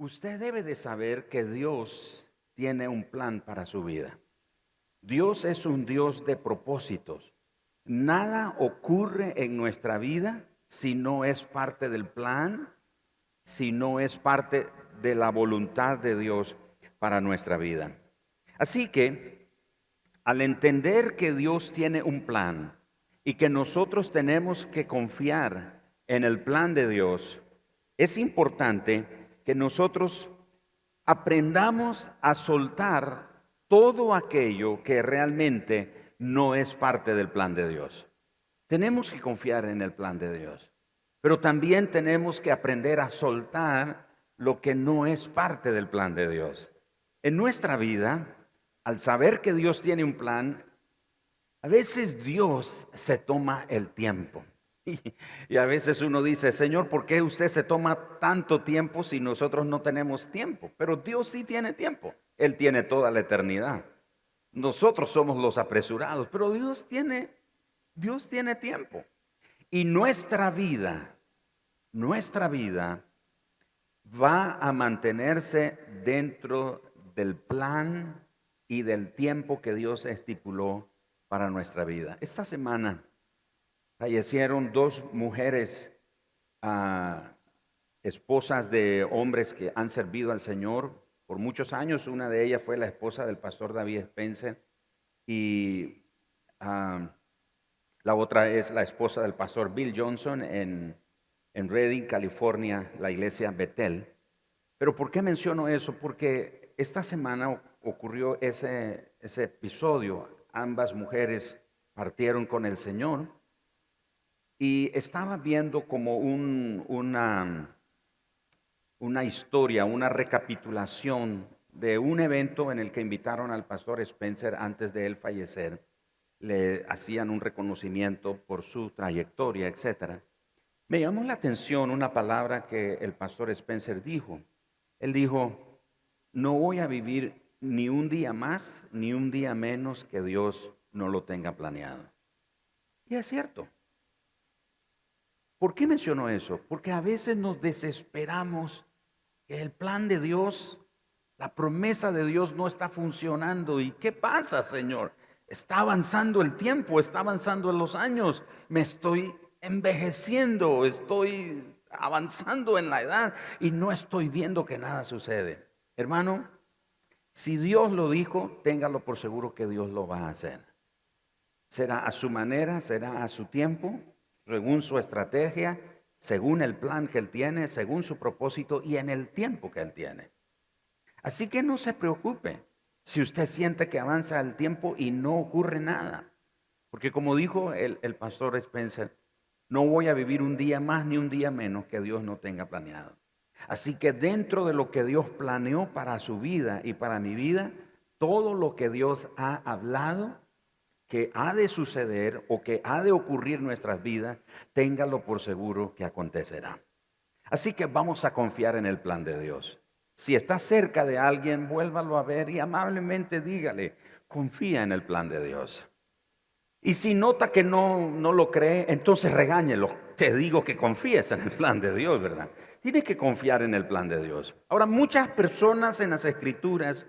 Usted debe de saber que Dios tiene un plan para su vida. Dios es un Dios de propósitos. Nada ocurre en nuestra vida si no es parte del plan, si no es parte de la voluntad de Dios para nuestra vida. Así que, al entender que Dios tiene un plan y que nosotros tenemos que confiar en el plan de Dios, es importante que nosotros aprendamos a soltar todo aquello que realmente no es parte del plan de Dios. Tenemos que confiar en el plan de Dios, pero también tenemos que aprender a soltar lo que no es parte del plan de Dios. En nuestra vida, al saber que Dios tiene un plan, a veces Dios se toma el tiempo. Y, a veces uno dice, Señor, ¿por qué usted se toma tanto tiempo si nosotros no tenemos tiempo? Pero Dios sí tiene tiempo. Él tiene toda la eternidad. Nosotros somos los apresurados, pero Dios tiene, Dios tiene tiempo. Y nuestra vida, nuestra vida va a mantenerse dentro del plan y del tiempo que Dios estipuló para nuestra vida. Esta semana fallecieron dos mujeres, ah, esposas de hombres que han servido al Señor por muchos años. Una de ellas fue la esposa del pastor David Spencer y la otra es la esposa del pastor Bill Johnson en, en Redding, California, la iglesia Bethel. Pero ¿por qué menciono eso? Porque esta semana ocurrió ese, ese episodio. Ambas mujeres partieron con el Señor y estaba viendo como una, una historia, una recapitulación de un evento en el que invitaron al pastor Spencer antes de él fallecer. Le hacían un reconocimiento por su trayectoria, etc. Me llamó la atención una palabra que el pastor Spencer dijo. Él dijo, no voy a vivir ni un día más ni un día menos que Dios no lo tenga planeado. Y es cierto. ¿Por qué menciono eso? Porque a veces nos desesperamos que el plan de Dios, la promesa de Dios no está funcionando. ¿Y qué pasa, Señor? Está avanzando el tiempo, está avanzando los años, me estoy envejeciendo, estoy avanzando en la edad y no estoy viendo que nada sucede. Hermano, si Dios lo dijo, téngalo por seguro que Dios lo va a hacer. Será a su manera, será a su tiempo, según su estrategia, según el plan que Él tiene, según su propósito y en el tiempo que Él tiene. Así que no se preocupe si usted siente que avanza el tiempo y no ocurre nada. Porque como dijo el, el pastor Spencer, no voy a vivir un día más ni un día menos que Dios no tenga planeado. Así que dentro de lo que Dios planeó para su vida y para mi vida, todo lo que Dios ha hablado que ha de suceder o que ha de ocurrir en nuestras vidas, téngalo por seguro que acontecerá. Así que vamos a confiar en el plan de Dios. Si está cerca de alguien, vuélvalo a ver y amablemente dígale, confía en el plan de Dios. Y si nota que no, no lo cree, entonces regáñelo. Te digo que confíes en el plan de Dios, ¿verdad? Tienes que confiar en el plan de Dios. Ahora, muchas personas en las escrituras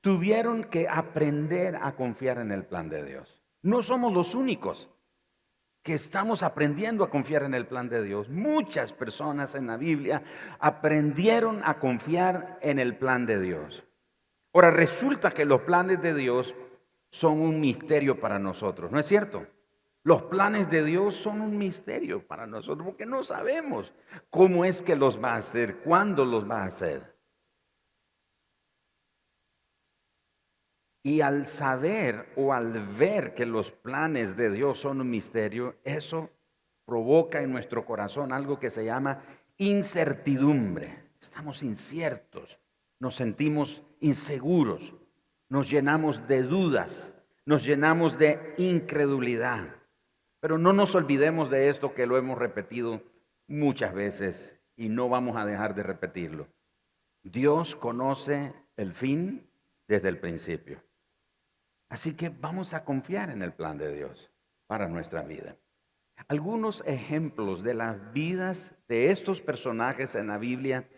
tuvieron que aprender a confiar en el plan de Dios. No somos los únicos que estamos aprendiendo a confiar en el plan de Dios. Muchas personas en la Biblia aprendieron a confiar en el plan de Dios. Ahora, resulta que los planes de Dios son un misterio para nosotros, ¿no es cierto? Los planes de Dios son un misterio para nosotros porque no sabemos cómo es que los va a hacer, cuándo los va a hacer. Y al saber o al ver que los planes de Dios son un misterio, eso provoca en nuestro corazón algo que se llama incertidumbre. Estamos inciertos, nos sentimos inseguros, nos llenamos de dudas, nos llenamos de incredulidad. Pero no nos olvidemos de esto que lo hemos repetido muchas veces y no vamos a dejar de repetirlo. Dios conoce el fin desde el principio. Así que vamos a confiar en el plan de Dios para nuestra vida. Algunos ejemplos de las vidas de estos personajes en la Biblia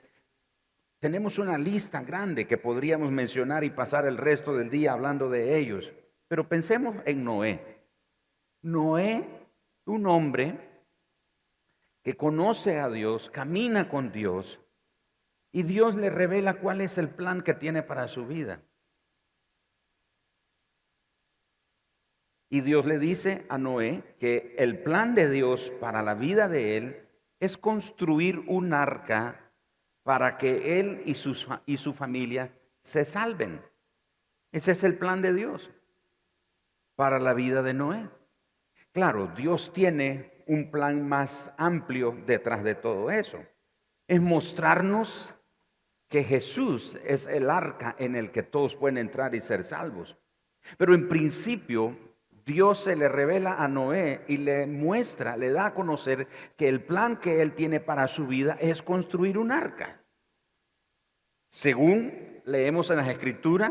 Tenemos una lista grande que podríamos mencionar y pasar el resto del día hablando de ellos. Pero pensemos en Noé. Noé, un hombre que conoce a Dios, camina con Dios, y Dios le revela cuál es el plan que tiene para su vida. Y Dios le dice a Noé que el plan de Dios para la vida de él es construir un arca para que él y, y su familia se salven. Ese es el plan de Dios para la vida de Noé. Claro, Dios tiene un plan más amplio detrás de todo eso. Es mostrarnos que Jesús es el arca en el que todos pueden entrar y ser salvos. Pero en principio Dios se le revela a Noé y le muestra, le da a conocer que el plan que él tiene para su vida es construir un arca. Según leemos en las escrituras,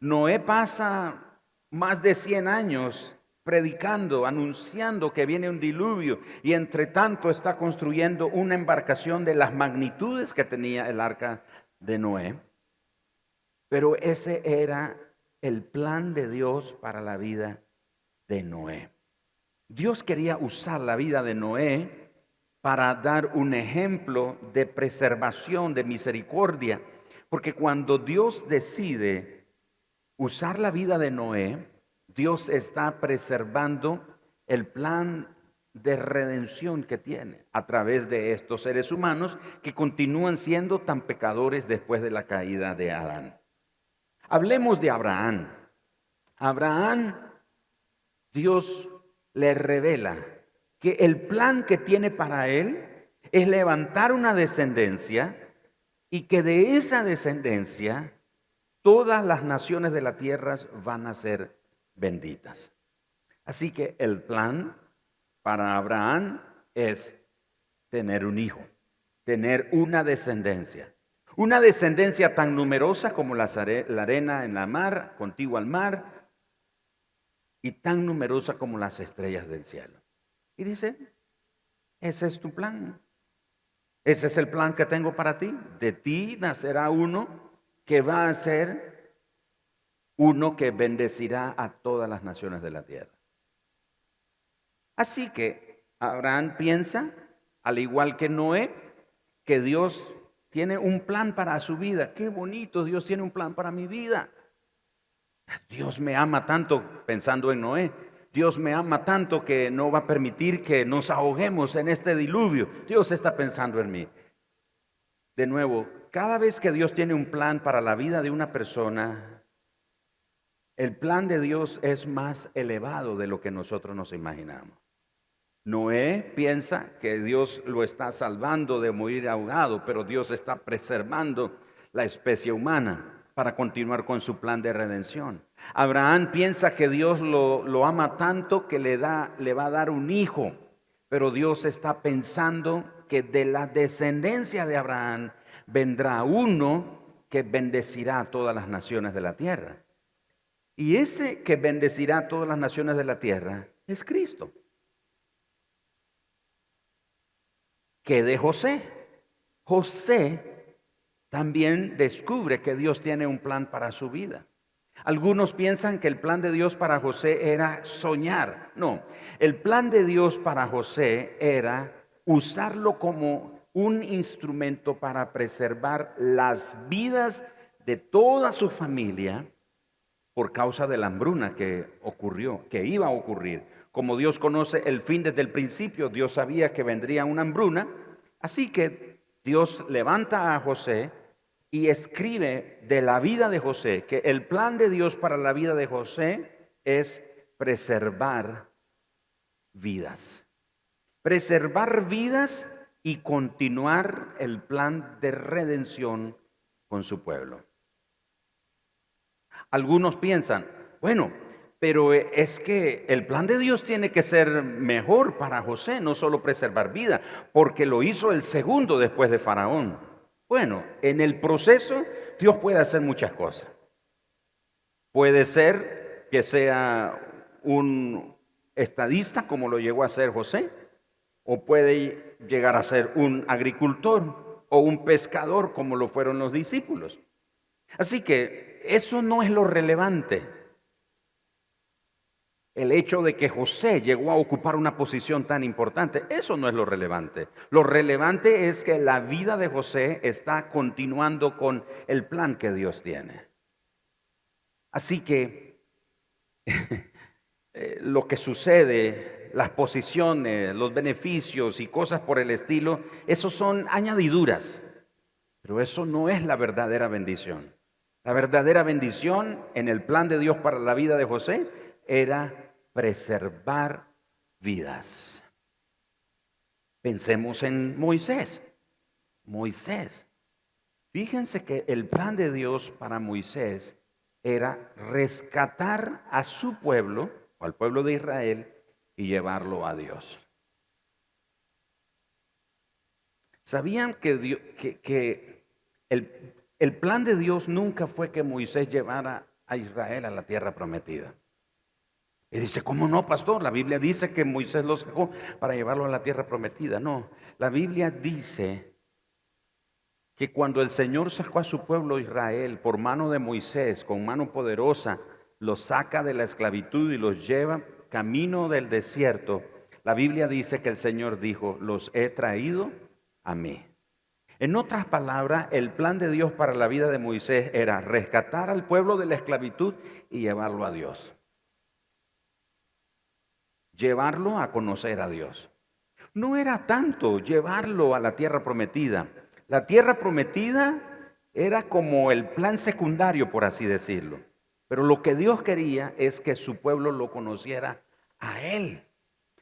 Noé pasa más de 100 años predicando, anunciando que viene un diluvio y entre tanto está construyendo una embarcación de las magnitudes que tenía el arca de Noé. Pero ese era el plan de Dios para la vida de Noé. Dios quería usar la vida de Noé para dar un ejemplo de preservación, de misericordia, porque cuando Dios decide usar la vida de Noé, Dios está preservando el plan de redención que tiene a través de estos seres humanos que continúan siendo tan pecadores después de la caída de Adán. Hablemos de Abraham. Abraham Dios le revela que el plan que tiene para él es levantar una descendencia y que de esa descendencia todas las naciones de la tierra van a ser benditas. Así que el plan para Abraham es tener un hijo, tener una descendencia. Una descendencia tan numerosa como la arena en la mar, contigo al mar, y tan numerosa como las estrellas del cielo. Y dice, ese es tu plan. Ese es el plan que tengo para ti. De ti nacerá uno que va a ser uno que bendecirá a todas las naciones de la tierra. Así que Abraham piensa, al igual que Noé, que Dios tiene un plan para su vida. Qué bonito, Dios tiene un plan para mi vida. Dios me ama tanto, pensando en Noé, Dios me ama tanto que no va a permitir que nos ahoguemos en este diluvio. Dios está pensando en mí. De nuevo, cada vez que Dios tiene un plan para la vida de una persona, el plan de Dios es más elevado de lo que nosotros nos imaginamos. Noé piensa que Dios lo está salvando de morir ahogado, pero Dios está preservando la especie humana para continuar con su plan de redención. Abraham piensa que Dios lo, ama tanto que le, da, le va a dar un hijo, pero Dios está pensando que de la descendencia de Abraham vendrá uno que bendecirá a todas las naciones de la tierra. Y ese que bendecirá a todas las naciones de la tierra es Cristo. Que de José. José también descubre que Dios tiene un plan para su vida. Algunos piensan que el plan de Dios para José era soñar. No, el plan de Dios para José era usarlo como un instrumento para preservar las vidas de toda su familia por causa de la hambruna que ocurrió, que iba a ocurrir. Como Dios conoce el fin desde el principio, Dios sabía que vendría una hambruna, así que Dios levanta a José y escribe de la vida de José que el plan de Dios para la vida de José es preservar vidas. Preservar vidas y continuar el plan de redención con su pueblo. Algunos piensan, bueno, pero eh, es que el plan de Dios tiene que ser mejor para José, no solo preservar vida, porque lo hizo el segundo después de Faraón. Bueno, en el proceso Dios puede hacer muchas cosas. Puede ser que sea un estadista como lo llegó a ser José, o puede llegar a ser un agricultor, o un pescador como lo fueron los discípulos. Así que eso no es lo relevante. El hecho de que José llegó a ocupar una posición tan importante, eso no es lo relevante. Lo relevante es que la vida de José está continuando con el plan que Dios tiene. Así que eh, lo que sucede, las posiciones, los beneficios y cosas por el estilo, esos son añadiduras. Pero eso no es la verdadera bendición. La verdadera bendición en el plan de Dios para la vida de José era preservar vidas. Pensemos en Moisés. Moisés. Fíjense que el plan de Dios para Moisés era rescatar a su pueblo, al pueblo de Israel, y llevarlo a Dios. ¿Sabían que, que, el, el plan de Dios nunca fue que Moisés llevara a Israel a la tierra prometida? Y dice, ¿cómo no, pastor? La Biblia dice que Moisés lo sacó para llevarlo a la tierra prometida. No, la Biblia dice que cuando el Señor sacó a su pueblo Israel por mano de Moisés, con mano poderosa, los saca de la esclavitud y los lleva camino del desierto, la Biblia dice que el Señor dijo, los he traído a mí. En otras palabras, el plan de Dios para la vida de Moisés era rescatar al pueblo de la esclavitud y llevarlo a Dios llevarlo a conocer a Dios. No era tanto llevarlo a la tierra prometida. La tierra prometida era como el plan secundario, por así decirlo. Pero lo que Dios quería es que su pueblo lo conociera a Él.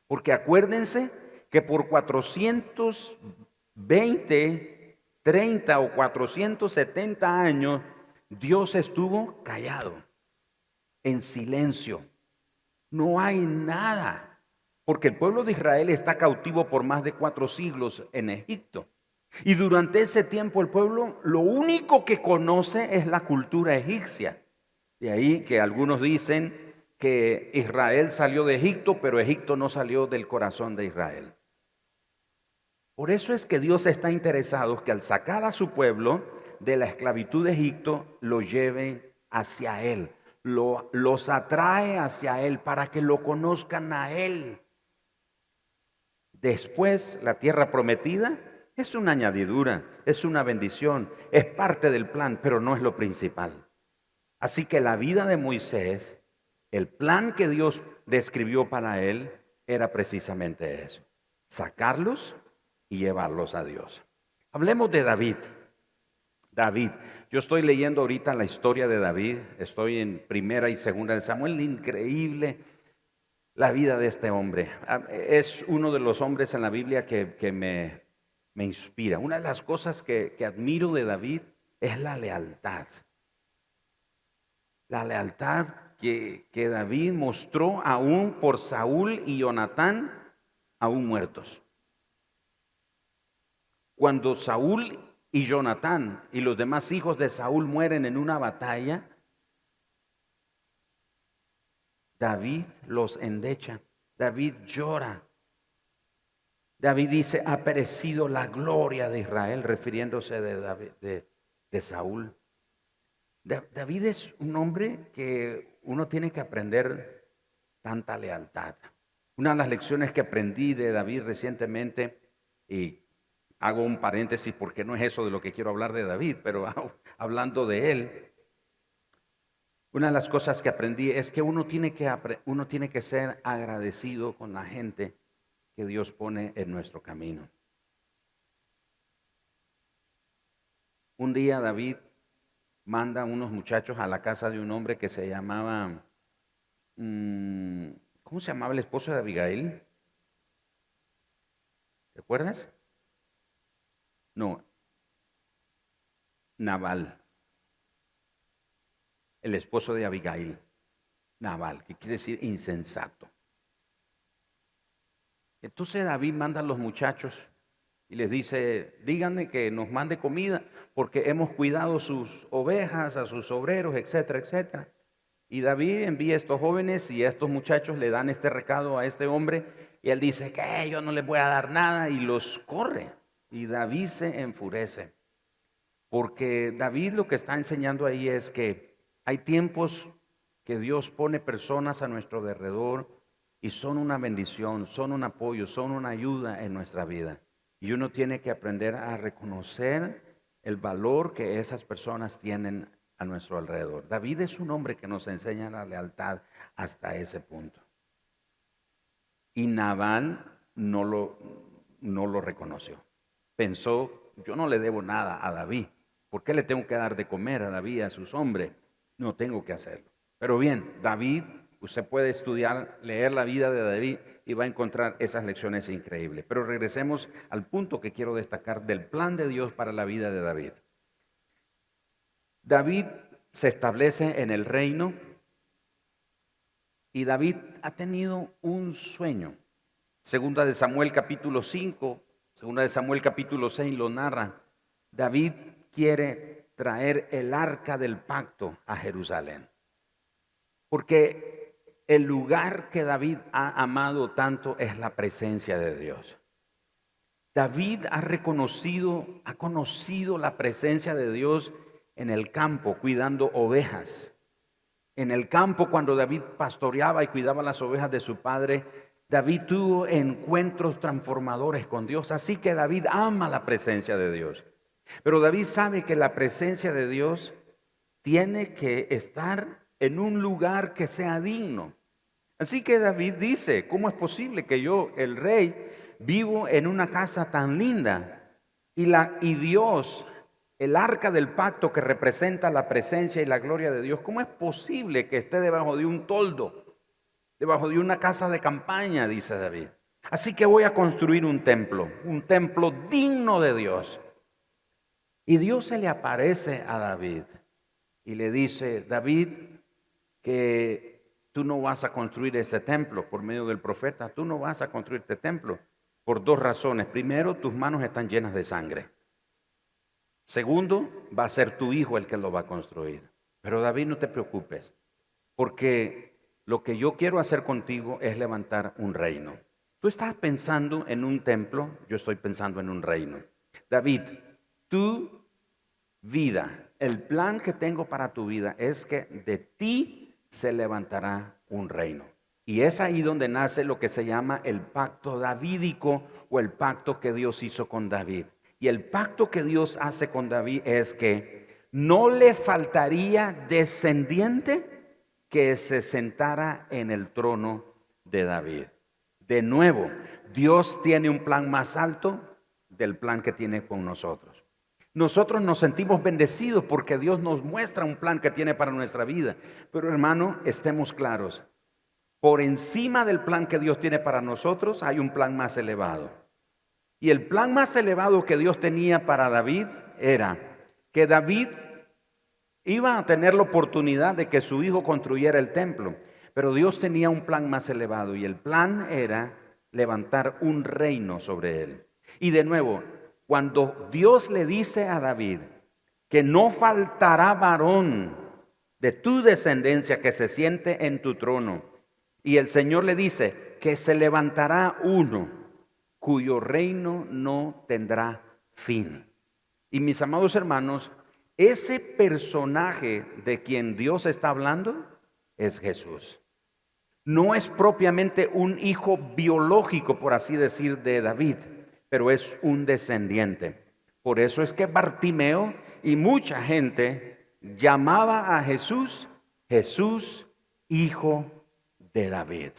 Porque acuérdense que por 420, 30 o 470 años, Dios estuvo callado, en silencio no hay nada, porque el pueblo de Israel está cautivo por más de cuatro siglos en Egipto. Y durante ese tiempo el pueblo lo único que conoce es la cultura egipcia. De ahí que algunos dicen que Israel salió de Egipto, pero Egipto no salió del corazón de Israel. Por eso es que Dios está interesado que al sacar a su pueblo de la esclavitud de Egipto, lo lleve hacia Él, los atrae hacia Él para que lo conozcan a Él. Después, la tierra prometida es una añadidura, es una bendición, es parte del plan, pero no es lo principal. Así que la vida de Moisés, el plan que Dios describió para él, era precisamente eso, sacarlos y llevarlos a Dios. Hablemos de David. David. Yo estoy leyendo ahorita la historia de David, estoy en primera y segunda de Samuel, increíble la vida de este hombre. Ah, es uno de los hombres en la Biblia que, me, inspira. Una de las cosas que, que admiro de David es la lealtad. La lealtad que, que David mostró aún por Saúl y Jonatán, aún muertos. Cuando Saúl y Jonatán y los demás hijos de Saúl mueren en una batalla, David los endecha, David llora. David dice, ha perecido la gloria de Israel, refiriéndose de, Saúl. David es un hombre que uno tiene que aprender tanta lealtad. Una de las lecciones que aprendí de David recientemente, y Hago un paréntesis porque no es eso de lo que quiero hablar de David, pero hablando de él, una de las cosas que aprendí es que uno tiene que, ser agradecido con la gente que Dios pone en nuestro camino. Un día David manda a unos muchachos a la casa de un hombre que se llamaba, mm, ¿cómo se llamaba el esposo de Abigail? ¿Recuerdas? No, Naval, el esposo de Abigail. Naval, que quiere decir insensato. Entonces David manda a los muchachos y les dice, díganme que nos mande comida porque hemos cuidado sus ovejas, a sus obreros, etcétera, etcétera. Y David envía a estos jóvenes y a estos muchachos le dan este recado a este hombre y él dice que yo no les voy a dar nada y los corre Y David se enfurece. Porque David lo que está enseñando ahí es que hay tiempos que Dios pone personas a nuestro alrededor y son una bendición, son un apoyo, son una ayuda en nuestra vida. Y uno tiene que aprender a reconocer el valor que esas personas tienen a nuestro alrededor. David es un hombre que nos enseña la lealtad hasta ese punto. Y Nabal no lo, no lo reconoció. Pensó, yo no le debo nada a David. ¿Por qué le tengo que dar de comer a David, a sus hombres? No tengo que hacerlo. Pero bien, David, usted puede estudiar, leer la vida de David y va a encontrar esas lecciones increíbles. Pero regresemos al punto que quiero destacar del plan de Dios para la vida de David. David se establece en el reino y David ha tenido un sueño. Segunda de Samuel capítulo 5, segunda de Samuel capítulo 6 lo narra. David quiere traer el arca del pacto a Jerusalén. Porque el lugar que David ha amado tanto es la presencia de Dios. David ha reconocido, ha conocido la presencia de Dios en el campo cuidando ovejas. En el campo cuando David pastoreaba y cuidaba las ovejas de su padre, David tuvo encuentros transformadores con Dios. Así que David ama la presencia de Dios. Pero David sabe que la presencia de Dios tiene que estar en un lugar que sea digno. Así que David dice, ¿cómo es posible que yo, el rey, vivo en una casa tan linda y, la, y Dios el arca del pacto que representa la presencia y la gloria de Dios, ¿cómo es posible que esté debajo de un toldo, debajo de una casa de campaña, dice David? Así que voy a construir un templo, un templo digno de Dios. Y Dios se le aparece a David y le dice, David, que tú no vas a construir ese templo por medio del profeta, tú no vas a construir este templo por dos razones. Primero, tus manos están llenas de sangre. Segundo, va a ser tu hijo el que lo va a construir. Pero David, no te preocupes, porque lo que yo quiero hacer contigo es levantar un reino. Tú estás pensando en un templo, yo estoy pensando en un reino. David, tu vida, el plan que tengo para tu vida es que de ti se levantará un reino. Y es ahí donde nace lo que se llama el pacto davídico o el pacto que Dios hizo con David. Y el pacto que Dios hace con David es que no le faltaría descendiente que se sentara en el trono de David. De nuevo, Dios tiene un plan más alto del plan que tiene con nosotros. Nosotros nos sentimos bendecidos porque Dios nos muestra un plan que tiene para nuestra vida. Pero hermano, estemos claros. Por encima del plan que Dios tiene para nosotros hay un plan más elevado. Y el plan más elevado que Dios tenía para David era que David iba a tener la oportunidad de que su hijo construyera el templo. Pero Dios tenía un plan más elevado y el plan era levantar un reino sobre él. Y de nuevo, cuando Dios le dice a David que no faltará varón de tu descendencia que se siente en tu trono, y el Señor le dice que se levantará uno cuyo reino no tendrá fin. Y mis amados hermanos, ese personaje de quien Dios está hablando es Jesús. No es propiamente un hijo biológico, por así decir, de David, pero es un descendiente. Por eso es que Bartimeo y mucha gente llamaba a Jesús Jesús, hijo de David,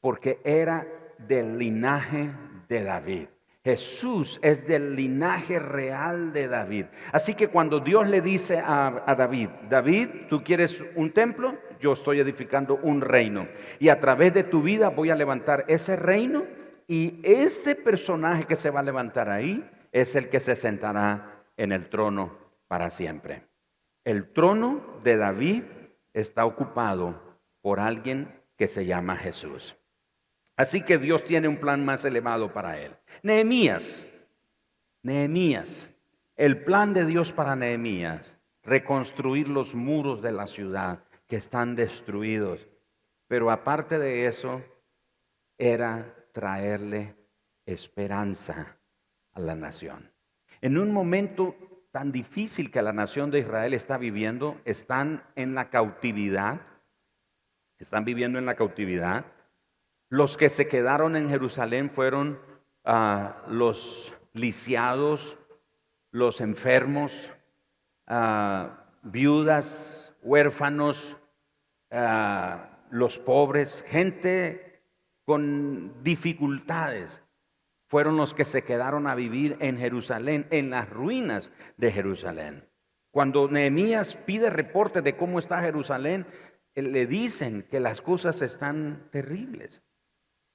porque era del linaje de David. Jesús es del linaje real de David. Así que cuando Dios le dice a, David, David, ¿tú quieres un templo? Yo estoy edificando un reino. Y a través de tu vida voy a levantar ese reino. Y ese personaje que se va a levantar ahí es el que se sentará en el trono para siempre. El trono de David está ocupado por alguien que se llama Jesús. Así que Dios tiene un plan más elevado para él. Nehemías, Nehemías, el plan de Dios para Nehemías, reconstruir los muros de la ciudad que están destruidos. Pero aparte de eso, era traerle esperanza a la nación. En un momento tan difícil que la nación de Israel está viviendo, están en la cautividad, están viviendo en la cautividad. Los que se quedaron en Jerusalén fueron ah, los lisiados, los enfermos, ah, viudas, huérfanos, ah, los pobres, gente con dificultades fueron los que se quedaron a vivir en Jerusalén, en las ruinas de Jerusalén. Cuando Nehemías pide reporte de cómo está Jerusalén, le dicen que las cosas están terribles.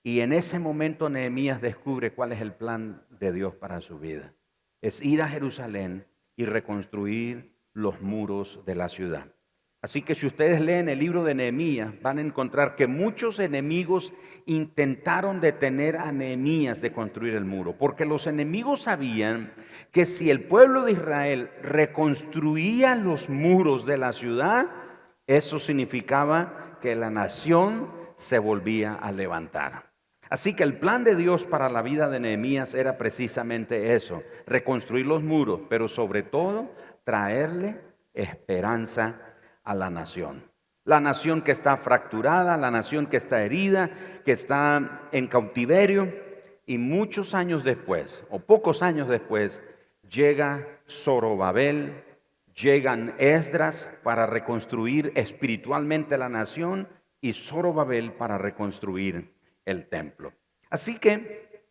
Y en ese momento Nehemías descubre cuál es el plan de Dios para su vida. Es ir a Jerusalén y reconstruir los muros de la ciudad. Así que si ustedes leen el libro de Nehemías, van a encontrar que muchos enemigos intentaron detener a Nehemías de construir el muro, porque los enemigos sabían que si el pueblo de Israel reconstruía los muros de la ciudad, eso significaba que la nación se volvía a levantar. Así que el plan de Dios para la vida de Nehemías era precisamente eso, reconstruir los muros, pero sobre todo traerle esperanza a la nación. La nación que está fracturada, la nación que está herida, que está en cautiverio. Y muchos años después, o pocos años después, llega Zorobabel, llegan Esdras para reconstruir espiritualmente la nación y Zorobabel para reconstruir el templo. Así que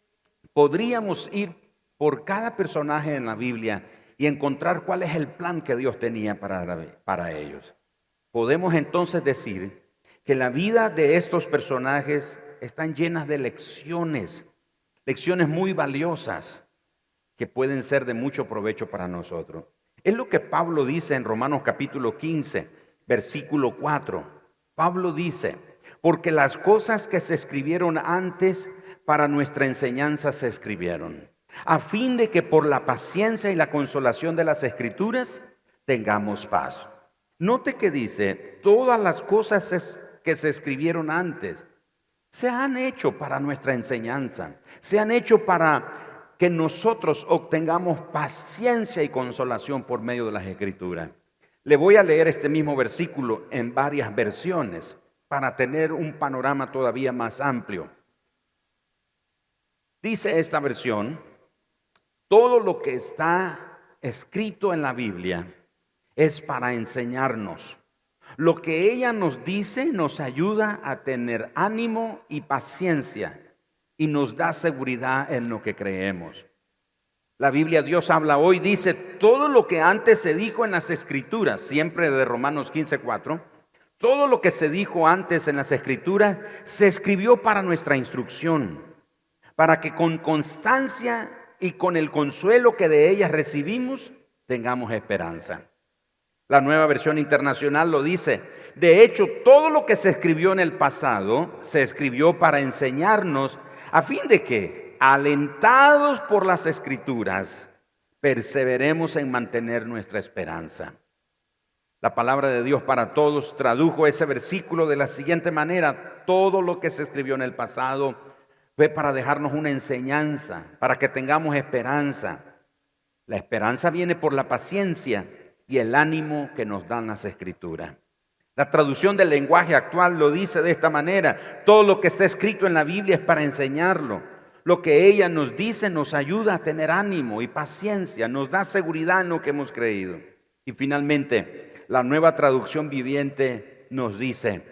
podríamos ir por cada personaje en la Biblia y encontrar cuál es el plan que Dios tenía para, para ellos. Podemos entonces decir que la vida de estos personajes están llenas de lecciones, lecciones muy valiosas que pueden ser de mucho provecho para nosotros. Es lo que Pablo dice en Romanos capítulo 15, versículo 4. Pablo dice, porque las cosas que se escribieron antes para nuestra enseñanza se escribieron, a fin de que por la paciencia y la consolación de las escrituras tengamos paz. Note que dice, todas las cosas que se escribieron antes se han hecho para nuestra enseñanza, se han hecho para que nosotros obtengamos paciencia y consolación por medio de las escrituras. Le voy a leer este mismo versículo en varias versiones para tener un panorama todavía más amplio. Dice esta versión, todo lo que está escrito en la Biblia es para enseñarnos. Lo que ella nos dice nos ayuda a tener ánimo y paciencia y nos da seguridad en lo que creemos. La Biblia Dios habla hoy, dice todo lo que antes se dijo en las escrituras, siempre de Romanos 15:4, todo lo que se dijo antes en las escrituras se escribió para nuestra instrucción, para que con constancia y con el consuelo que de ellas recibimos tengamos esperanza. La nueva versión internacional lo dice. De hecho, todo lo que se escribió en el pasado se escribió para enseñarnos a fin de que, alentados por las escrituras, perseveremos en mantener nuestra esperanza. La palabra de Dios para todos tradujo ese versículo de la siguiente manera. Todo lo que se escribió en el pasado fue para dejarnos una enseñanza, para que tengamos esperanza. La esperanza viene por la paciencia y el ánimo que nos dan las escrituras. La traducción del lenguaje actual lo dice de esta manera. Todo lo que está escrito en la Biblia es para enseñarlo. Lo que ella nos dice nos ayuda a tener ánimo y paciencia, nos da seguridad en lo que hemos creído. Y finalmente, la nueva traducción viviente nos dice,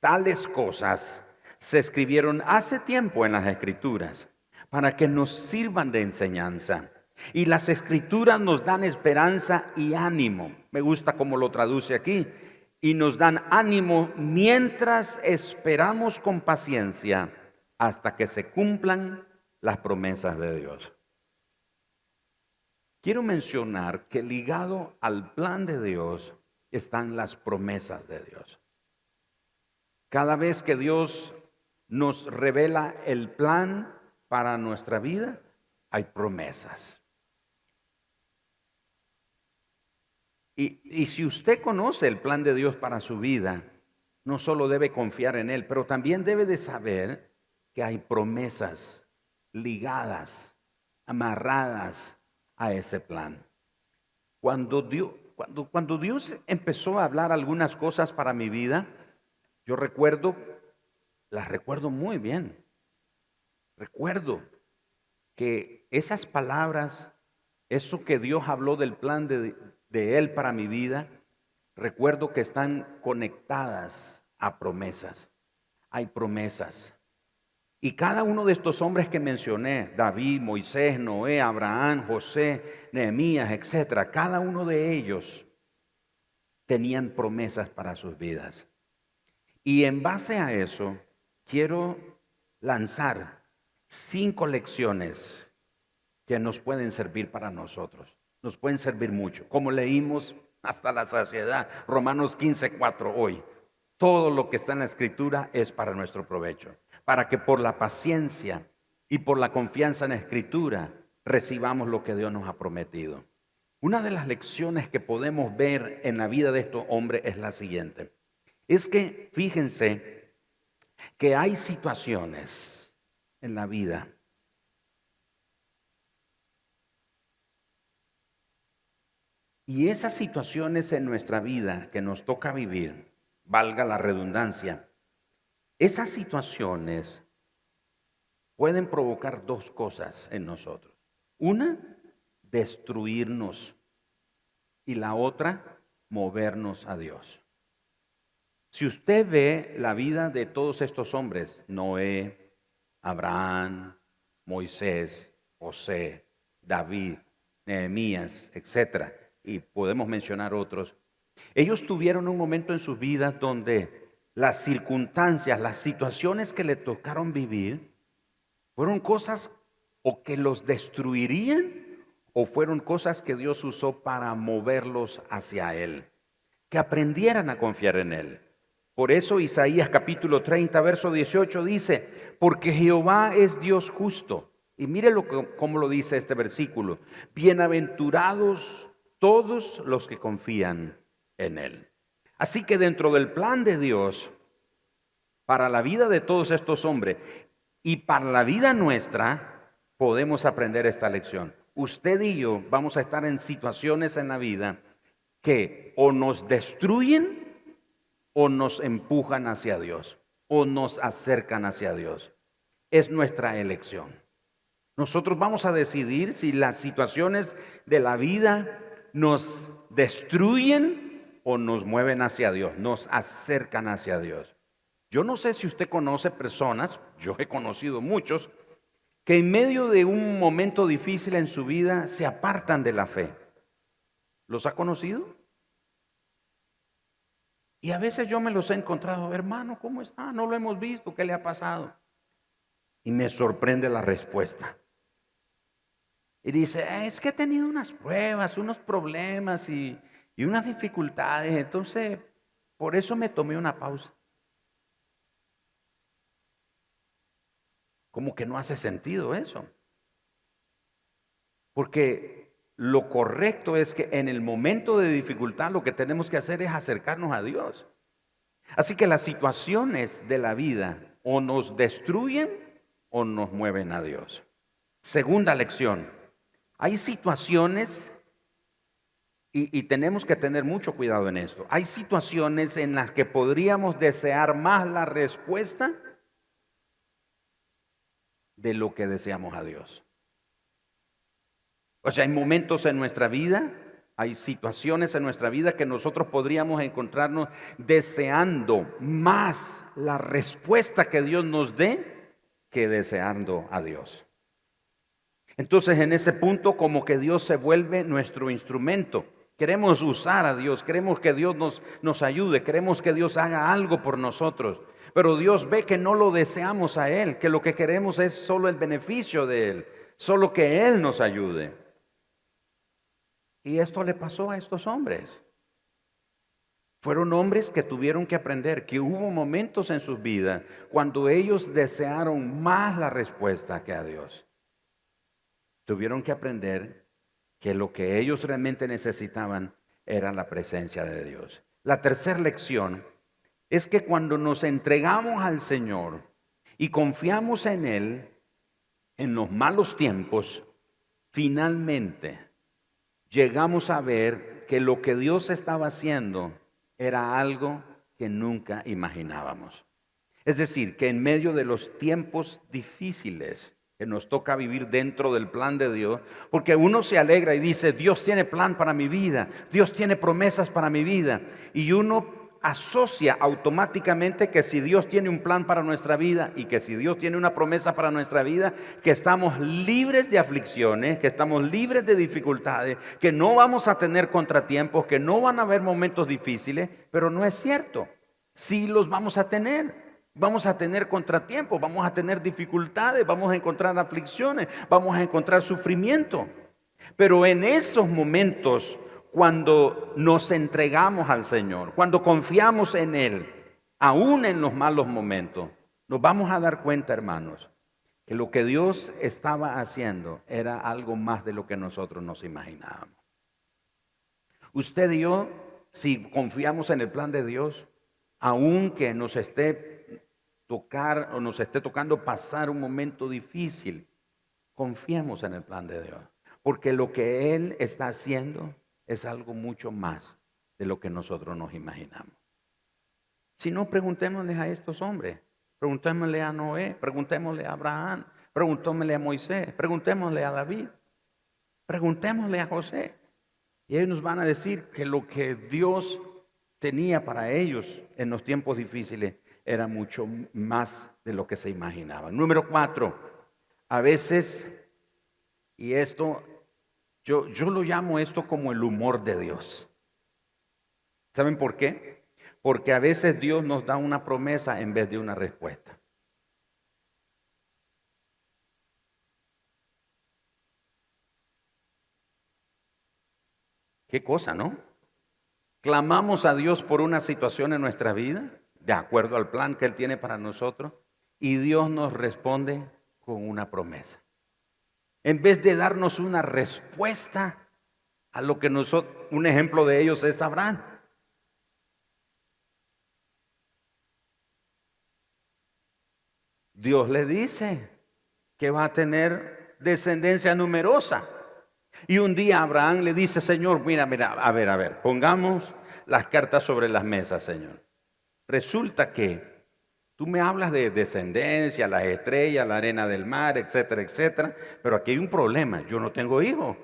tales cosas se escribieron hace tiempo en las escrituras para que nos sirvan de enseñanza y las escrituras nos dan esperanza y ánimo. Me gusta cómo lo traduce aquí. Y nos dan ánimo mientras esperamos con paciencia hasta que se cumplan las promesas de Dios. Quiero mencionar que ligado al plan de Dios están las promesas de Dios. Cada vez que Dios nos revela el plan para nuestra vida, hay promesas. Y, si usted conoce el plan de Dios para su vida, no solo debe confiar en Él, pero también debe de saber que hay promesas ligadas, amarradas a ese plan. Cuando Dios, cuando, cuando Dios empezó a hablar algunas cosas para mi vida, yo recuerdo, las recuerdo muy bien. Recuerdo que esas palabras, eso que Dios habló del plan de, de Él para mi vida, recuerdo que están conectadas a promesas. Hay promesas. Y cada uno de estos hombres que mencioné, David, Moisés, Noé, Abraham, José, Nehemías, etcétera, cada uno de ellos tenían promesas para sus vidas. Y en base a eso, quiero lanzar cinco lecciones que nos pueden servir para nosotros. Nos pueden servir mucho. Como leímos hasta la saciedad, Romanos 15, 4 hoy. Todo lo que está en la escritura es para nuestro provecho, para que por la paciencia y por la confianza en la escritura recibamos lo que Dios nos ha prometido. Una de las lecciones que podemos ver en la vida de estos hombres es la siguiente. Es que fíjense que hay situaciones en la vida y esas situaciones en nuestra vida que nos toca vivir valga la redundancia, esas situaciones pueden provocar dos cosas en nosotros. Una, destruirnos y la otra, movernos a Dios. Si usted ve la vida de todos estos hombres, Noé, Abraham, Moisés, José, David, Nehemías, etcétera, y podemos mencionar otros, ellos tuvieron un momento en sus vidas donde las circunstancias, las situaciones que le tocaron vivir, fueron cosas o que los destruirían o fueron cosas que Dios usó para moverlos hacia Él, que aprendieran a confiar en Él. Por eso Isaías capítulo 30, verso 18 dice, porque Jehová es Dios justo. Y mire lo cómo lo dice este versículo, bienaventurados todos los que confían en Él. Así que dentro del plan de Dios, para la vida de todos estos hombres y para la vida nuestra, podemos aprender esta lección. Usted y yo vamos a estar en situaciones en la vida que o nos destruyen o nos empujan hacia Dios o nos acercan hacia Dios. Es nuestra elección. Nosotros vamos a decidir si las situaciones de la vida nos destruyen o nos mueven hacia Dios, nos acercan hacia Dios. Yo no sé si usted conoce personas, yo he conocido muchos, que en medio de un momento difícil en su vida se apartan de la fe. ¿Los ha conocido? Y a veces yo me los he encontrado, hermano, ¿cómo está? No lo hemos visto, ¿qué le ha pasado? Y me sorprende la respuesta. Y dice, es que he tenido unas pruebas, unos problemas y, y unas dificultades. Entonces, por eso me tomé una pausa. Como que no hace sentido eso. Porque lo correcto es que en el momento de dificultad lo que tenemos que hacer es acercarnos a Dios. Así que las situaciones de la vida o nos destruyen o nos mueven a Dios. Segunda lección. Hay situaciones y, tenemos que tener mucho cuidado en esto. Hay situaciones en las que podríamos desear más la respuesta de lo que deseamos a Dios. O sea, hay momentos en nuestra vida, hay situaciones en nuestra vida que nosotros podríamos encontrarnos deseando más la respuesta que Dios nos dé que deseando a Dios. Entonces en ese punto como que Dios se vuelve nuestro instrumento. Queremos usar a Dios, queremos que Dios nos, nos ayude, queremos que Dios haga algo por nosotros. Pero Dios ve que no lo deseamos a Él, que lo que queremos es solo el beneficio de Él, solo que Él nos ayude. Y esto le pasó a estos hombres. Fueron hombres que tuvieron que aprender que hubo momentos en sus vidas cuando ellos desearon más la respuesta que a Dios. Tuvieron que aprender que lo que ellos realmente necesitaban era la presencia de Dios. La tercera lección es que cuando nos entregamos al Señor y confiamos en Él en los malos tiempos, finalmente llegamos a ver que lo que Dios estaba haciendo era algo que nunca imaginábamos. Es decir, que en medio de los tiempos difíciles que nos toca vivir dentro del plan de Dios, porque uno se alegra y dice, Dios tiene plan para mi vida, Dios tiene promesas para mi vida, y uno asocia automáticamente que si Dios tiene un plan para nuestra vida y que si Dios tiene una promesa para nuestra vida, que estamos libres de aflicciones, que estamos libres de dificultades, que no vamos a tener contratiempos, que no van a haber momentos difíciles, pero no es cierto. Sí los vamos a tener. Vamos a tener contratiempos, vamos a tener dificultades, vamos a encontrar aflicciones, vamos a encontrar sufrimiento. Pero en esos momentos cuando nos entregamos al Señor, cuando confiamos en Él, aún en los malos momentos, nos vamos a dar cuenta, hermanos, que lo que Dios estaba haciendo era algo más de lo que nosotros nos imaginábamos. Usted y yo, si confiamos en el plan de Dios, aunque nos esté tocar o nos esté tocando pasar un momento difícil, confiemos en el plan de Dios, porque lo que Él está haciendo es algo mucho más de lo que nosotros nos imaginamos. Si no, preguntémosle a estos hombres, preguntémosle a Noé, preguntémosle a Abraham, preguntémosle a Moisés, preguntémosle a David, preguntémosle a José. Y ellos nos van a decir que lo que Dios tenía para ellos en los tiempos difíciles era mucho más de lo que se imaginaban. Número cuatro, a veces, y esto yo, lo llamo esto como el humor de Dios. ¿Saben por qué? Porque a veces Dios nos da una promesa en vez de una respuesta. Qué cosa, ¿no? Clamamos a Dios por una situación en nuestra vida, de acuerdo al plan que Él tiene para nosotros, y Dios nos responde con una promesa en vez de darnos una respuesta a lo que nosotros, un ejemplo de ellos es Abraham. Dios le dice que va a tener descendencia numerosa. Y un día Abraham le dice, Señor, mira, mira, a ver, a ver, pongamos las cartas sobre las mesas, Señor. Resulta que Tú me hablas de descendencia, las estrellas, la arena del mar, etcétera, etcétera, pero aquí hay un problema. Yo no tengo hijo.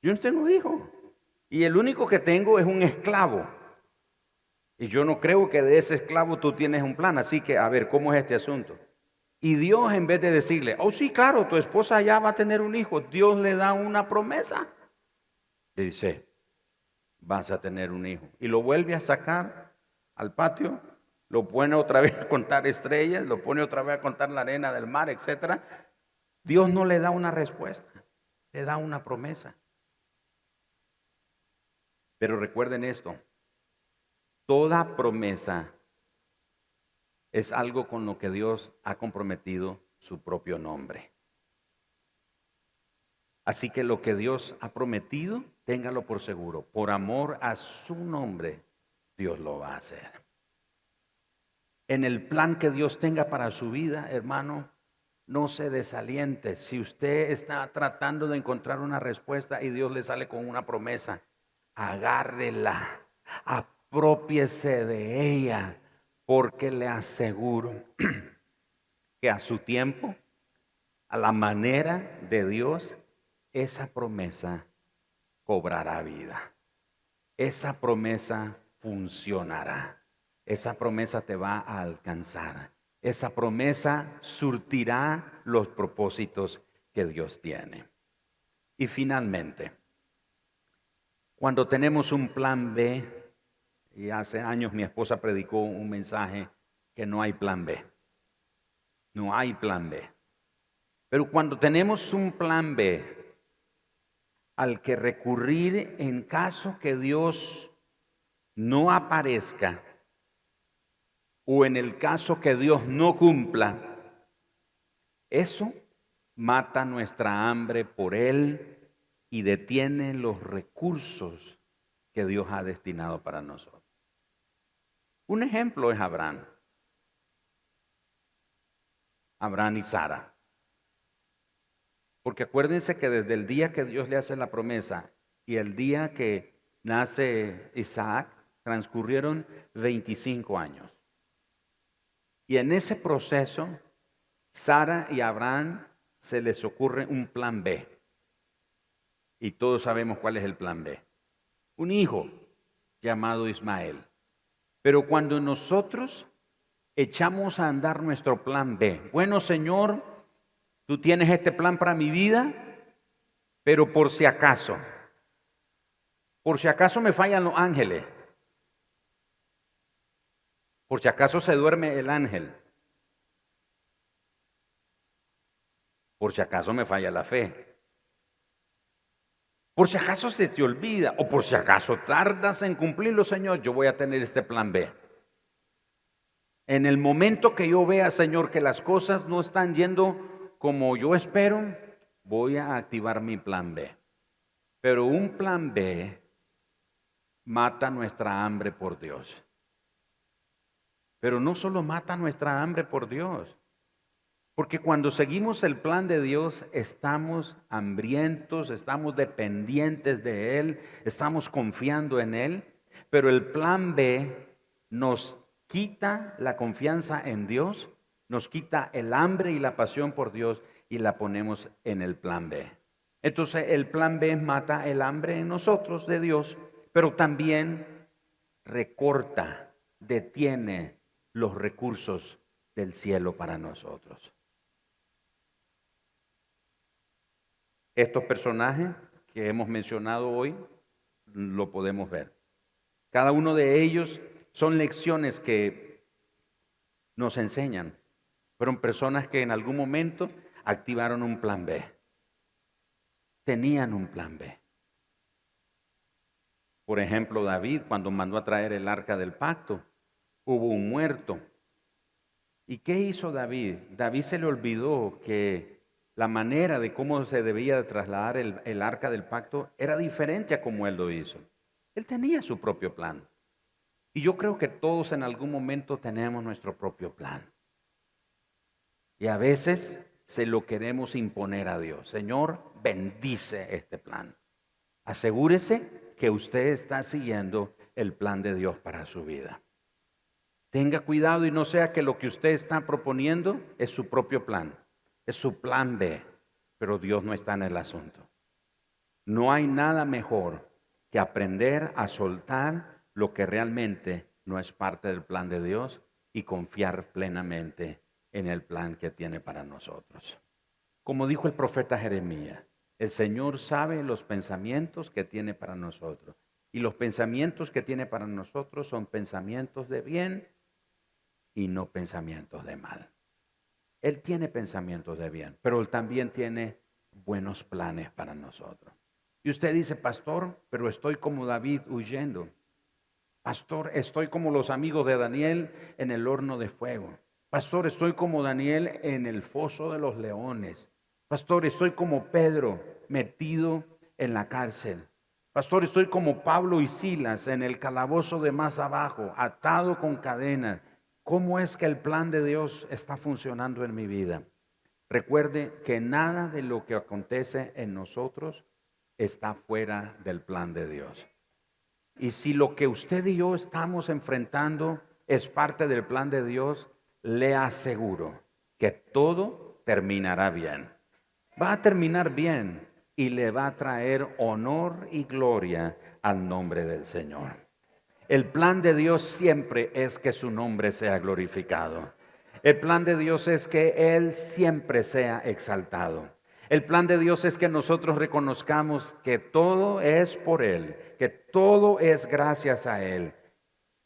Yo no tengo hijo. Y el único que tengo es un esclavo. Y yo no creo que de ese esclavo tú tienes un plan. Así que, a ver, ¿cómo es este asunto? Y Dios, en vez de decirle, oh sí, claro, tu esposa ya va a tener un hijo, Dios le da una promesa. Le dice, vas a tener un hijo. Y lo vuelve a sacar al patio, lo pone otra vez a contar estrellas, lo pone otra vez a contar la arena del mar, etc. Dios no le da una respuesta, le da una promesa. Pero recuerden esto, toda promesa es algo con lo que Dios ha comprometido su propio nombre. Así que lo que Dios ha prometido, téngalo por seguro, por amor a su nombre, Dios lo va a hacer. En el plan que Dios tenga para su vida, hermano, no se desaliente. Si usted está tratando de encontrar una respuesta y Dios le sale con una promesa, agárrela, apropiese de ella, porque le aseguro que a su tiempo, a la manera de Dios, esa promesa cobrará vida. Esa promesa funcionará. Esa promesa te va a alcanzar. Esa promesa surtirá los propósitos que Dios tiene. Y finalmente, cuando tenemos un plan B, y hace años mi esposa predicó un mensaje que no hay plan B. No hay plan B. Pero cuando tenemos un plan B al que recurrir en caso que Dios no aparezca o en el caso que Dios no cumpla, eso mata nuestra hambre por Él y detiene los recursos que Dios ha destinado para nosotros. Un ejemplo es Abraham. Abraham y Sara. Porque acuérdense que desde el día que Dios le hace la promesa y el día que nace Isaac, transcurrieron 25 años. Y en ese proceso, Sara y Abraham se les ocurre un plan B. Y todos sabemos cuál es el plan B. Un hijo llamado Ismael. Pero cuando nosotros echamos a andar nuestro plan B, bueno Señor, tú tienes este plan para mi vida, pero por si acaso, por si acaso me fallan los ángeles, por si acaso se duerme el ángel, por si acaso me falla la fe, por si acaso se te olvida o por si acaso tardas en cumplirlo, Señor, yo voy a tener este plan B. En el momento que yo vea, Señor, que las cosas no están yendo como yo espero, voy a activar mi plan B. Pero un plan B mata nuestra hambre por Dios. Pero no solo mata nuestra hambre por Dios, porque cuando seguimos el plan de Dios estamos hambrientos, estamos dependientes de Él, estamos confiando en Él, pero el plan B nos quita la confianza en Dios, nos quita el hambre y la pasión por Dios y la ponemos en el plan B. Entonces el plan B mata el hambre en nosotros de Dios, pero también recorta, detiene los recursos del cielo para nosotros. Estos personajes que hemos mencionado hoy lo podemos ver. Cada uno de ellos son lecciones que nos enseñan. Fueron personas que en algún momento activaron un plan B. Tenían un plan B. Por ejemplo, David, cuando mandó a traer el arca del pacto, hubo un muerto. ¿Y qué hizo David? David se le olvidó que la manera de cómo se debía trasladar el, arca del pacto era diferente a como él lo hizo. Él tenía su propio plan. Y yo creo que todos en algún momento tenemos nuestro propio plan. Y a veces se lo queremos imponer a Dios. Señor, bendice este plan. Asegúrese que usted está siguiendo el plan de Dios para su vida. Tenga cuidado y no sea que lo que usted está proponiendo es su propio plan es su plan B, pero Dios no está en el asunto. No hay nada mejor que aprender a soltar lo que realmente no es parte del plan de Dios y confiar plenamente en el plan que tiene para nosotros. Como dijo el profeta Jeremías, el Señor sabe los pensamientos que tiene para nosotros. Y los pensamientos que tiene para nosotros son pensamientos de bien y no pensamientos de mal. Él tiene pensamientos de bien, pero Él también tiene buenos planes para nosotros. Y usted dice, pastor, pero estoy como David huyendo. Pastor, estoy como los amigos de Daniel en el horno de fuego. Pastor, estoy como Daniel en el foso de los leones. Pastor, estoy como Pedro metido en la cárcel. Pastor, estoy como Pablo y Silas en el calabozo de más abajo, atado con cadenas. ¿Cómo es que el plan de Dios está funcionando en mi vida? Recuerde que nada de lo que acontece en nosotros está fuera del plan de Dios. Y si lo que usted y yo estamos enfrentando es parte del plan de Dios, le aseguro que todo terminará bien. Va a terminar bien y le va a traer honor y gloria al nombre del Señor. El plan de Dios siempre es que su nombre sea glorificado. El plan de Dios es que Él siempre sea exaltado. El plan de Dios es que nosotros reconozcamos que todo es por Él, que todo es gracias a Él.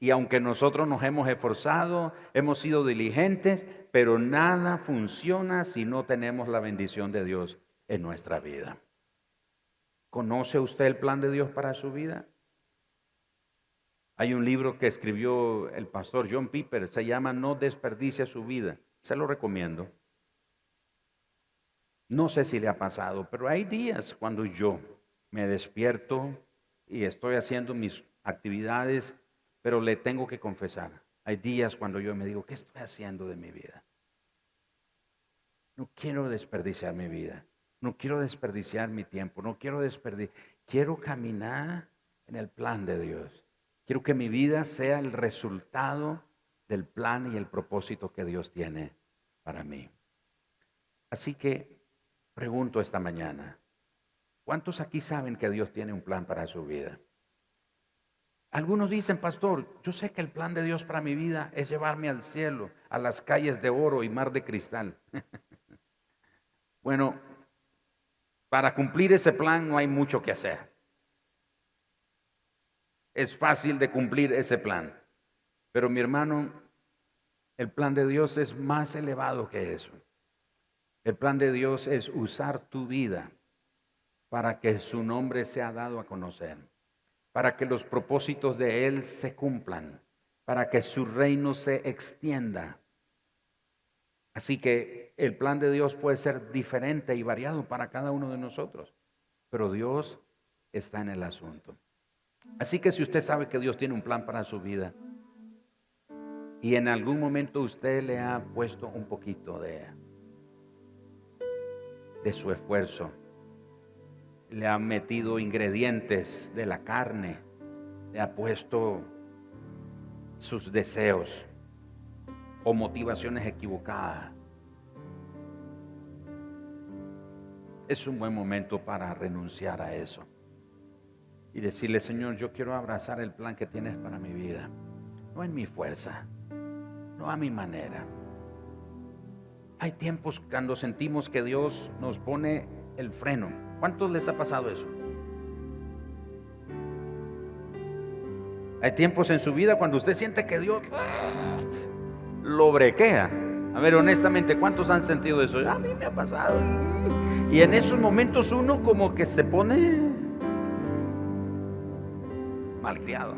Y aunque nosotros nos hemos esforzado, hemos sido diligentes, pero nada funciona si no tenemos la bendición de Dios en nuestra vida. ¿Conoce usted el plan de Dios para su vida? Hay un libro que escribió el pastor John Piper, se llama No desperdicia su vida. Se lo recomiendo. No sé si le ha pasado, pero hay días cuando yo me despierto y estoy haciendo mis actividades, pero le tengo que confesar. Hay días cuando yo me digo, ¿qué estoy haciendo de mi vida? No quiero desperdiciar mi vida. No quiero desperdiciar mi tiempo, no quiero desperdiciar. Quiero caminar en el plan de Dios. Quiero que mi vida sea el resultado del plan y el propósito que Dios tiene para mí. Así que pregunto esta mañana, ¿cuántos aquí saben que Dios tiene un plan para su vida? Algunos dicen, pastor, yo sé que el plan de Dios para mi vida es llevarme al cielo, a las calles de oro y mar de cristal. bueno, para cumplir ese plan no hay mucho que hacer. Es fácil de cumplir ese plan. Pero mi hermano, el plan de Dios es más elevado que eso. El plan de Dios es usar tu vida para que su nombre sea dado a conocer, para que los propósitos de Él se cumplan, para que su reino se extienda. Así que el plan de Dios puede ser diferente y variado para cada uno de nosotros, pero Dios está en el asunto. Así que si usted sabe que Dios tiene un plan para su vida, y en algún momento usted le ha puesto un poquito de, de su esfuerzo. Le ha metido ingredientes de la carne. Le ha puesto sus deseos o motivaciones equivocadas. Es un buen momento para renunciar a eso y decirle, Señor, yo quiero abrazar el plan que tienes para mi vida, no en mi fuerza, no a mi manera. Hay tiempos cuando sentimos que Dios nos pone el freno. ¿Cuántos les ha pasado eso? Hay tiempos en su vida cuando usted siente que Dios lo brequea. A ver, honestamente, ¿cuántos han sentido eso? A mí me ha pasado. Y en esos momentos uno como que se pone malcriado.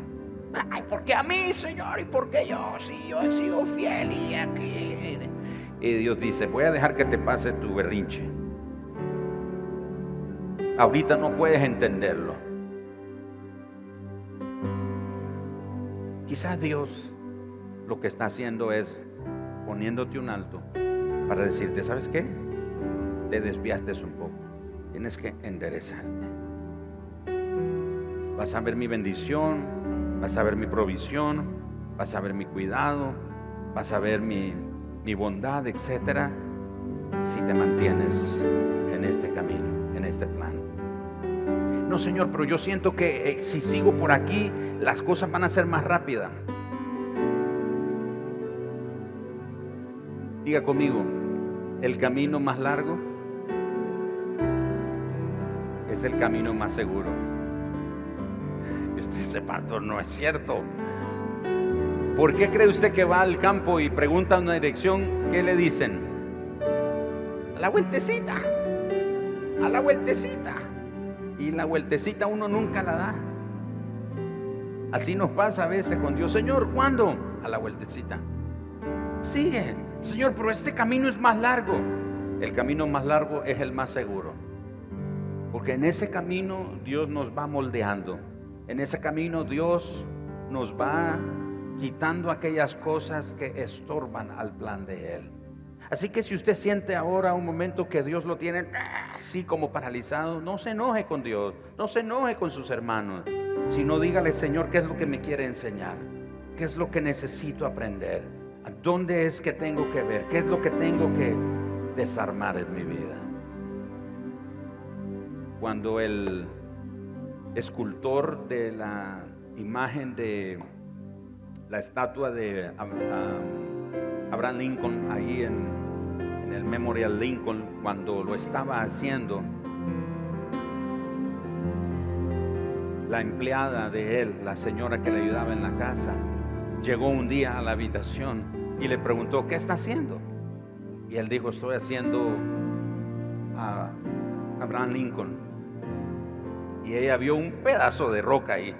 Ay, ¿por qué a mí, Señor? ¿Y por qué yo? Si yo he sido fiel y aquí. Y Dios dice, voy a dejar que te pase tu berrinche. Ahorita no puedes entenderlo. Quizás Dios lo que está haciendo es poniéndote un alto para decirte, ¿sabes qué? Te desviaste un poco. Tienes que enderezarte. Vas a ver mi bendición, Vas a ver mi provisión, vas a ver mi cuidado, vas a ver mi, bondad, etcétera, si te mantienes en este camino, en este plan. No, Señor, pero yo siento que eh, si sigo por aquí, las cosas van a ser más rápidas. Diga conmigo, el camino más largo es el camino más seguro. Este usted pastor, no es cierto. ¿Por qué cree usted que va al campo y pregunta una dirección? ¿Qué le dicen? A la vueltecita. A la vueltecita. Y la vueltecita uno nunca la da. Así nos pasa a veces con Dios. Señor, ¿cuándo? A la vueltecita. Sigue. Señor, pero este camino es más largo. El camino más largo es el más seguro. Porque en ese camino Dios nos va moldeando. En ese camino Dios nos va quitando aquellas cosas que estorban al plan de Él. Así que si usted siente ahora un momento que Dios lo tiene así como paralizado, no se enoje con Dios, no se enoje con sus hermanos, sino dígale, Señor, ¿qué es lo que me quiere enseñar? ¿Qué es lo que necesito aprender? ¿A dónde es que tengo que ver? ¿Qué es lo que tengo que desarmar en mi vida? Cuando el escultor de la imagen de la estatua de Abraham Lincoln ahí en, en el Memorial Lincoln cuando lo estaba haciendo. La empleada de él, la señora que le ayudaba en la casa, llegó un día a la habitación y le preguntó, ¿qué está haciendo? Y él dijo, estoy haciendo a Abraham Lincoln y ella vio un pedazo de roca ahí.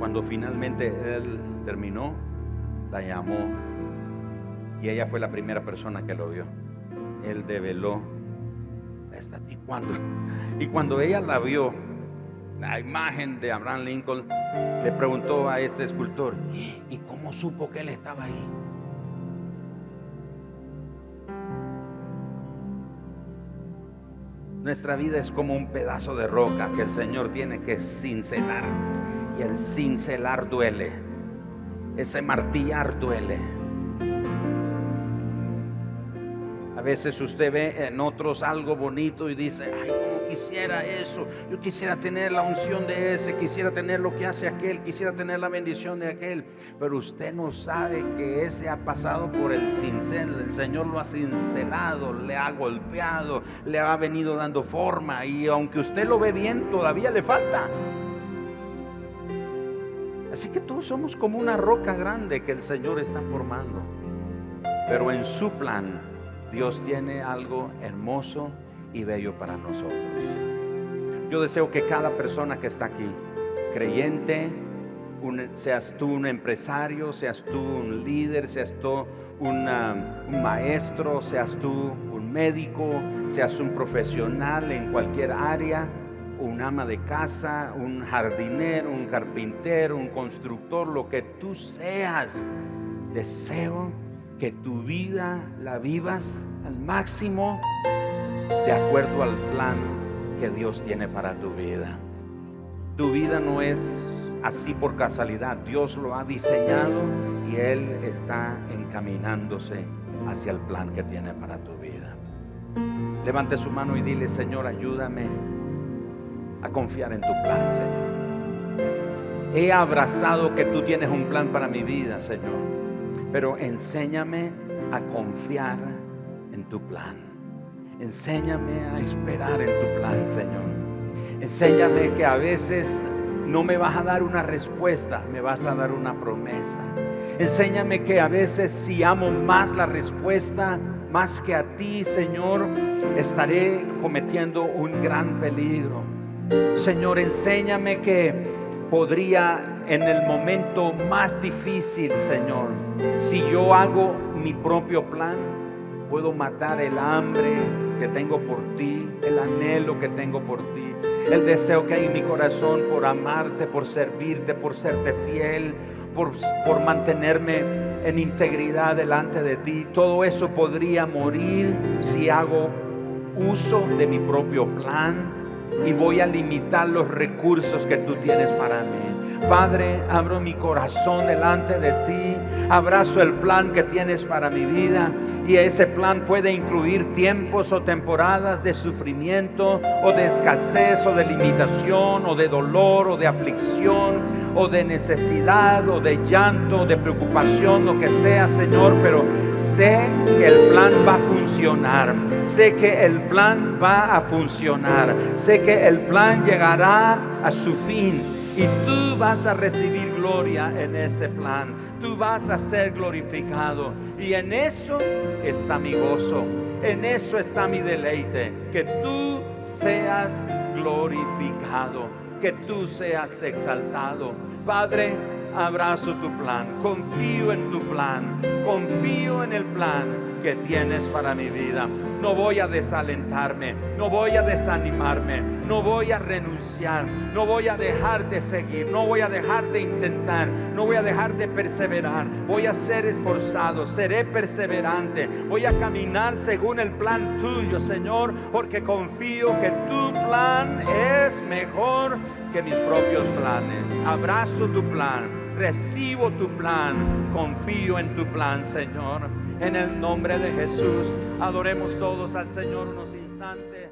Cuando finalmente él terminó, la llamó y ella fue la primera persona que lo vio. Él develó y cuando y cuando ella la vio, la imagen de Abraham Lincoln, le preguntó a este escultor, ¿y cómo supo que él estaba ahí? Nuestra vida es como un pedazo de roca que el Señor tiene que cincelar. Y el cincelar duele. Ese martillar duele. A veces usted ve en otros algo bonito y dice, ay, como quisiera eso, yo quisiera tener la unción de ese, quisiera tener lo que hace aquel, quisiera tener la bendición de aquel, pero usted no sabe que ese ha pasado por el cincel, el Señor lo ha cincelado, le ha golpeado, le ha venido dando forma y aunque usted lo ve bien, todavía le falta. Así que todos somos como una roca grande que el Señor está formando, pero en su plan Dios tiene algo hermoso y bello para nosotros. Yo deseo que cada persona que está aquí, creyente, seas tú un empresario, seas tú un líder, seas tú un maestro, seas tú un médico, seas un profesional en cualquier área, un ama de casa, un jardinero, un carpintero, un constructor, lo que tú seas, deseo que tu vida la vivas al máximo de acuerdo al plan que Dios tiene para tu vida. Tu vida no es así por casualidad, Dios lo ha diseñado y Él está encaminándose hacia el plan que tiene para tu vida. Levante su mano y dile, Señor, ayúdame a confiar en tu plan, Señor. He abrazado que tú tienes un plan para mi vida, Señor pero enséñame a confiar en tu plan. Enséñame a esperar en tu plan, Señor. Enséñame que a veces no me vas a dar una respuesta, me vas a dar una promesa. Enséñame que a veces si amo más la respuesta, más que a ti, Señor, estaré cometiendo un gran peligro. Señor, enséñame que podría en el momento más difícil, Señor, si yo hago mi propio plan, puedo matar el hambre que tengo por ti, el anhelo que tengo por ti, el deseo que hay en mi corazón por amarte, por servirte, por serte fiel, por, por mantenerme en integridad delante de ti. Todo eso podría morir si hago uso de mi propio plan y voy a limitar los recursos que tú tienes para mí. Padre, abro mi corazón delante de ti, abrazo el plan que tienes para mi vida y ese plan puede incluir tiempos o temporadas de sufrimiento o de escasez o de limitación o de dolor o de aflicción o de necesidad o de llanto, de preocupación, lo que sea, Señor, pero sé que el plan va a funcionar, sé que el plan va a funcionar, sé que el plan llegará a su fin y tú vas a recibir gloria en ese plan. Tú vas a ser glorificado. Y en eso está mi gozo. En eso está mi deleite. Que tú seas glorificado. Que tú seas exaltado. Padre, abrazo tu plan. Confío en tu plan. Confío en el plan que tienes para mi vida no voy a desalentarme, no voy a desanimarme, no voy a renunciar, no voy a dejar de seguir, no voy a dejar de intentar, no voy a dejar de perseverar, voy a ser esforzado, seré perseverante, voy a caminar según el plan tuyo, Señor, porque confío que tu plan es mejor que mis propios planes. Abrazo tu plan, recibo tu plan, confío en tu plan, Señor. En el nombre de Jesús, adoremos todos al Señor unos instantes.